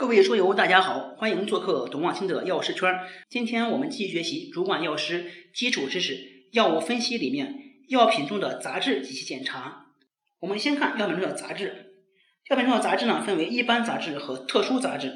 各位书友，大家好，欢迎做客董望清的药师圈。今天我们继续学习主管药师基础知识，药物分析里面药品中的杂质及其检查。我们先看药品中的杂质。药品中的杂质呢，分为一般杂质和特殊杂质。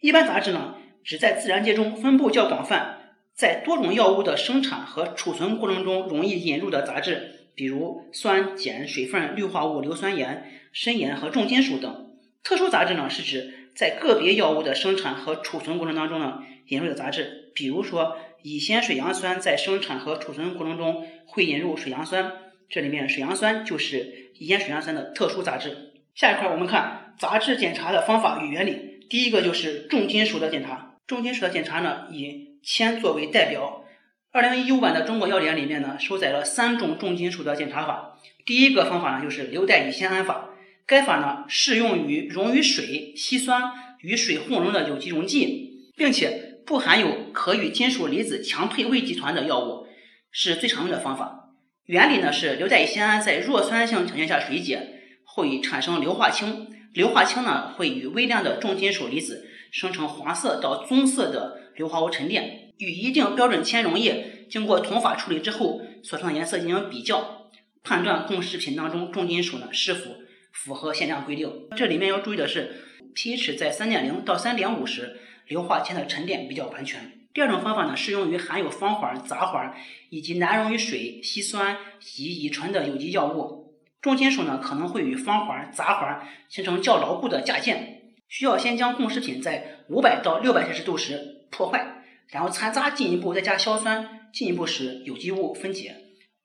一般杂质呢，指在自然界中分布较广泛，在多种药物的生产和储存过程中容易引入的杂质，比如酸、碱、水分、氯化物、硫酸盐、砷盐和重金属等。特殊杂质呢，是指在个别药物的生产和储存过程当中呢，引入的杂质，比如说乙酰水杨酸在生产和储存过程中会引入水杨酸，这里面水杨酸就是乙酰水杨酸的特殊杂质。下一块我们看杂质检查的方法与原理，第一个就是重金属的检查。重金属的检查呢，以铅作为代表。二零一五版的中国药典里面呢，收载了三种重金属的检查法。第一个方法呢，就是硫代乙酰胺法。该法呢适用于溶于水、稀酸、与水混溶的有机溶剂，并且不含有可与金属离子强配位集团的药物，是最常用的方法。原理呢是硫代乙酰胺在弱酸性条件下水解，会产生硫化氢，硫化氢呢会与微量的重金属离子生成黄色到棕色的硫化物沉淀，与一定标准铅溶液经过同法处理之后所成的颜色进行比较，判断供食品当中重金属呢是否。符合限量规定。这里面要注意的是，pH 在三点零到三点五时，硫化铅的沉淀比较完全。第二种方法呢，适用于含有芳环、杂环以及难溶于水、稀酸及乙醇的有机药物。重金属呢，可能会与芳环、杂环形成较牢固的架键，需要先将供食品在五百到六百摄氏度时破坏，然后残渣进一步再加硝酸，进一步使有机物分解。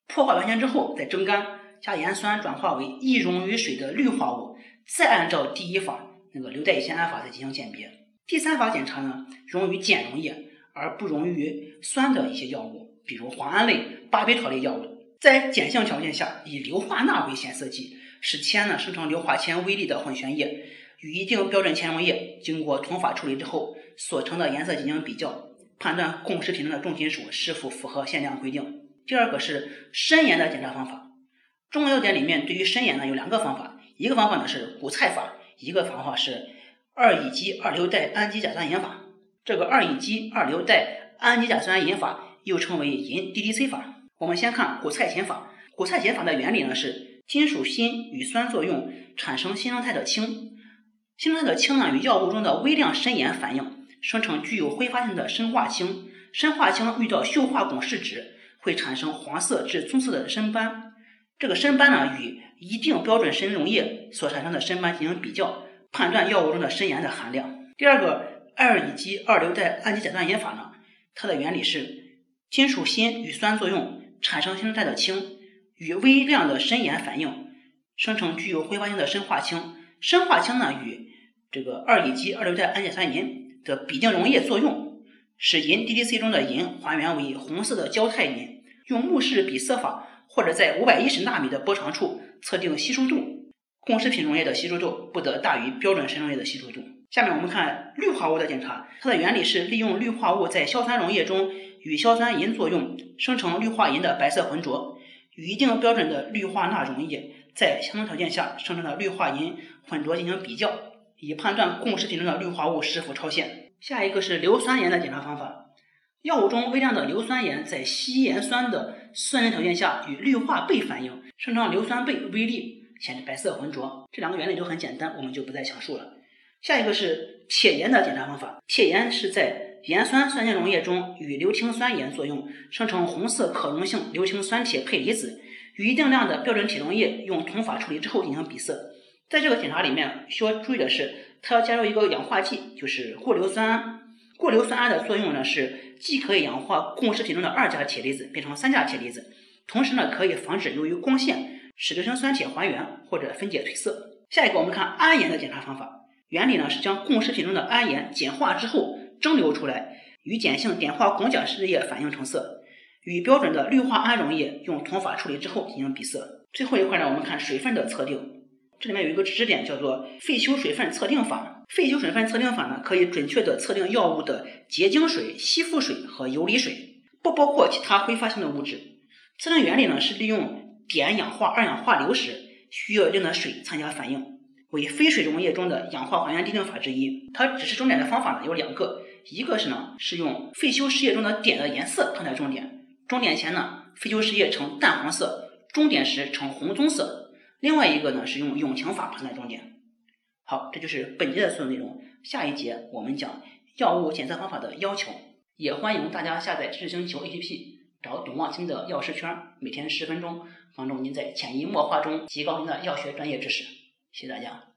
破坏完全之后再蒸干。加盐酸转化为易溶于水的氯化物，再按照第一法那个硫代乙酰胺法再进行鉴别。第三法检查呢，溶于碱溶液而不溶于酸的一些药物，比如磺胺类、巴比妥类药物，在碱性条件下以硫化钠为显色剂，使铅呢生成硫化铅微粒的混悬液，与一定标准铅溶液经过同法处理之后所成的颜色进行比较，判断供食品中的重金属是否符合限量规定。第二个是砷盐的检查方法。中药典里面对于砷盐呢有两个方法，一个方法呢是古蔡法，一个方法是二乙基二硫代氨基甲酸盐法。这个二乙基二硫代氨基甲酸盐法又称为银 DDC 法。我们先看古蔡碱法，古蔡碱法的原理呢是金属锌与酸作用产生新生态的氢，新生态的氢呢与药物中的微量砷盐反应，生成具有挥发性的砷化氢，砷化氢遇到溴化汞试纸会产生黄色至棕色的砷斑。这个砷斑呢，与一定标准砷溶液所产生的砷斑进行比较，判断药物中的砷盐的含量。第二个二乙基二硫代氨基甲酸盐法呢，它的原理是金属锌与酸作用产生新生态的氢，与微量的砷盐反应，生成具有挥发性的砷化氢。砷化氢呢，与这个二乙基二硫代氨基甲酸银的吡啶溶液作用，使银 DDC 中的银还原为红色的胶态银。用目视比色法。或者在五百一十纳米的波长处测定吸收度，供食品溶液的吸收度不得大于标准砷溶液的吸收度。下面我们看氯化物的检查，它的原理是利用氯化物在硝酸溶液中与硝酸银作用，生成氯化银的白色浑浊，与一定标准的氯化钠溶液在相同条件下生成的氯化银混浊进行比较，以判断供食品中的氯化物是否超限。下一个是硫酸盐的检查方法。药物中微量的硫酸盐在稀盐酸的酸性条件下与氯化钡反应，生成硫酸钡微粒，显得白色浑浊。这两个原理都很简单，我们就不再详述了。下一个是铁盐的检查方法。铁盐是在盐酸酸性溶液中与硫氰酸盐作用，生成红色可溶性硫氰酸铁配离子，与一定量的标准铁溶液用同法处理之后进行比色。在这个检查里面需要注意的是，它要加入一个氧化剂，就是过硫酸铵。过硫酸铵的作用呢是既可以氧化供食品中的二价铁离子变成三价铁离子，同时呢可以防止由于光线使硫酸铁还原或者分解褪色。下一个我们看铵盐的检查方法，原理呢是将供食品中的铵盐碱化之后蒸馏出来，与碱性碘化汞钾试液反应成色，与标准的氯化铵溶液用同法处理之后进行比色。最后一块呢我们看水分的测定。这里面有一个知识点，叫做废休水分测定法。废休水分测定法呢，可以准确的测定药物的结晶水、吸附水和游离水，不包括其他挥发性的物质。测定原理呢，是利用碘氧化二氧化硫时，需要一定的水参加反应。为非水溶液中的氧化还原滴定法之一。它指示终点的方法呢有两个，一个是呢是用废修饰液中的碘的颜色判断终点，终点前呢废修饰液呈淡黄色，终点时呈红棕色。另外一个呢是用永强法判断终点。好，这就是本节的所有内容。下一节我们讲药物检测方法的要求，也欢迎大家下载知识星球 APP。找董望清的药师圈，每天十分钟，帮助您在潜移默化中提高您的药学专业知识。谢谢大家。